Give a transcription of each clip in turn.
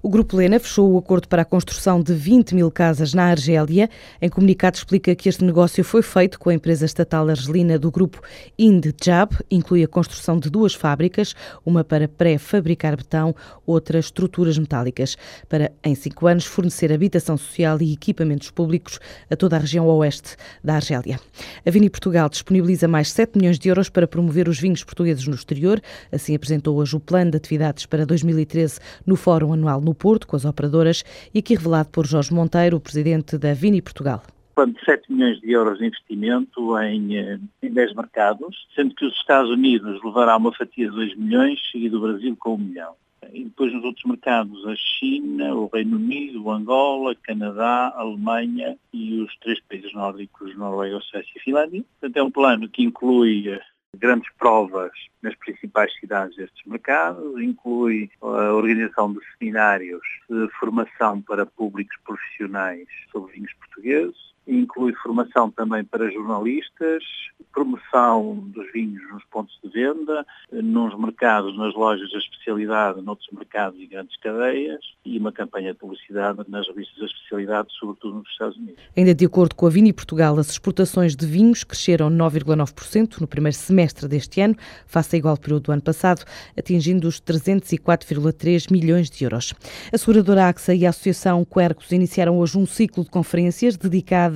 O Grupo Lena fechou o acordo para a construção de 20 mil casas na Argélia. Em comunicado explica que este negócio foi feito com a empresa estatal argelina do grupo Indjab. Inclui a construção de duas fábricas, uma para pré-fabricar betão, outra estruturas metálicas, para em cinco anos fornecer habitação social e equipamentos públicos a toda a região oeste da Argélia. A Vini Portugal disponibiliza mais 7 milhões de euros para promover os vinhos portugueses no exterior. Assim apresentou hoje o plano de atividades para 2013 no Fórum Anual no Porto, com as operadoras, e aqui revelado por Jorge Monteiro, o presidente da Vini Portugal plano de 7 milhões de euros de investimento em, eh, em 10 mercados, sendo que os Estados Unidos levará uma fatia de 2 milhões, seguido o Brasil com 1 milhão. E depois nos outros mercados a China, o Reino Unido, Angola, Canadá, Alemanha e os três países nórdicos, Noruega, Suécia e Finlândia. Portanto é um plano que inclui eh, grandes provas nas principais cidades destes mercados, inclui a organização de seminários de formação para públicos profissionais sobre vinhos portugueses, inclui formação também para jornalistas, promoção dos vinhos nos pontos de venda, nos mercados, nas lojas de especialidade, noutros mercados e grandes cadeias, e uma campanha de publicidade nas revistas de especialidade, sobretudo nos Estados Unidos. Ainda de acordo com a Vini Portugal, as exportações de vinhos cresceram 9,9% no primeiro semestre deste ano, face a igual período do ano passado, atingindo os 304,3 milhões de euros. A seguradora AXA e a Associação Quercos iniciaram hoje um ciclo de conferências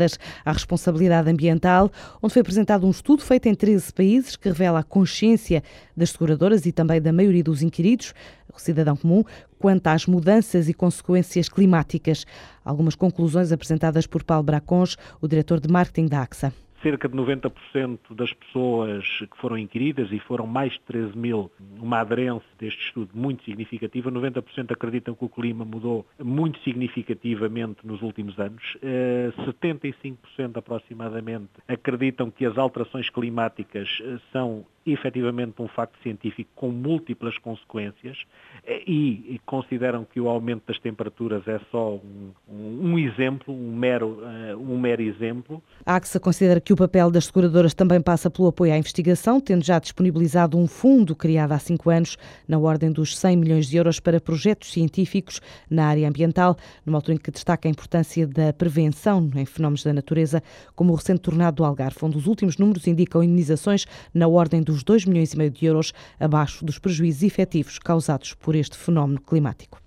dedicadas à responsabilidade ambiental, onde foi apresentado um estudo estudo feito em 13 países que revela a consciência das seguradoras e também da maioria dos inquiridos, o cidadão comum, quanto às mudanças e consequências climáticas. Algumas conclusões apresentadas por Paulo Bracons, o diretor de marketing da AXA cerca de 90% das pessoas que foram inquiridas, e foram mais de 13 mil, uma aderência deste estudo muito significativa, 90% acreditam que o clima mudou muito significativamente nos últimos anos, 75% eh, aproximadamente acreditam que as alterações climáticas eh, são efetivamente um facto científico com múltiplas consequências eh, e, consideram que o aumento das temperaturas é só um, um exemplo, um mero, um mero exemplo. A AXA considera que o papel das seguradoras também passa pelo apoio à investigação, tendo já disponibilizado um fundo criado há cinco anos, na ordem dos 100 milhões de euros para projetos científicos na área ambiental, numa altura em que destaca a importância da prevenção em fenómenos da natureza, como o recente tornado do Algarve, onde os últimos números indicam indenizações na ordem dos 2 milhões e meio de euros, abaixo dos prejuízos efetivos causados por este fenómeno climático.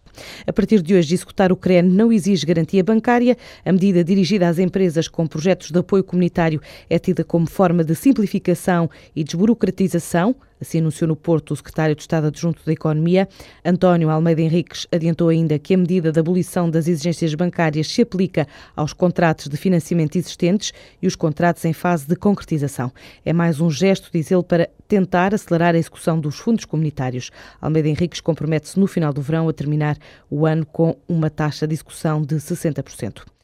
A partir de hoje, executar o CREN não exige garantia bancária. A medida dirigida às empresas com projetos de apoio comunitário é tida como forma de simplificação e desburocratização. Assim anunciou no Porto o secretário de Estado adjunto da Economia. António Almeida Henriques adiantou ainda que a medida da abolição das exigências bancárias se aplica aos contratos de financiamento existentes e os contratos em fase de concretização. É mais um gesto, diz ele, para tentar acelerar a execução dos fundos comunitários. Almeida Henriques compromete-se no final do verão a terminar o ano com uma taxa de execução de 60%.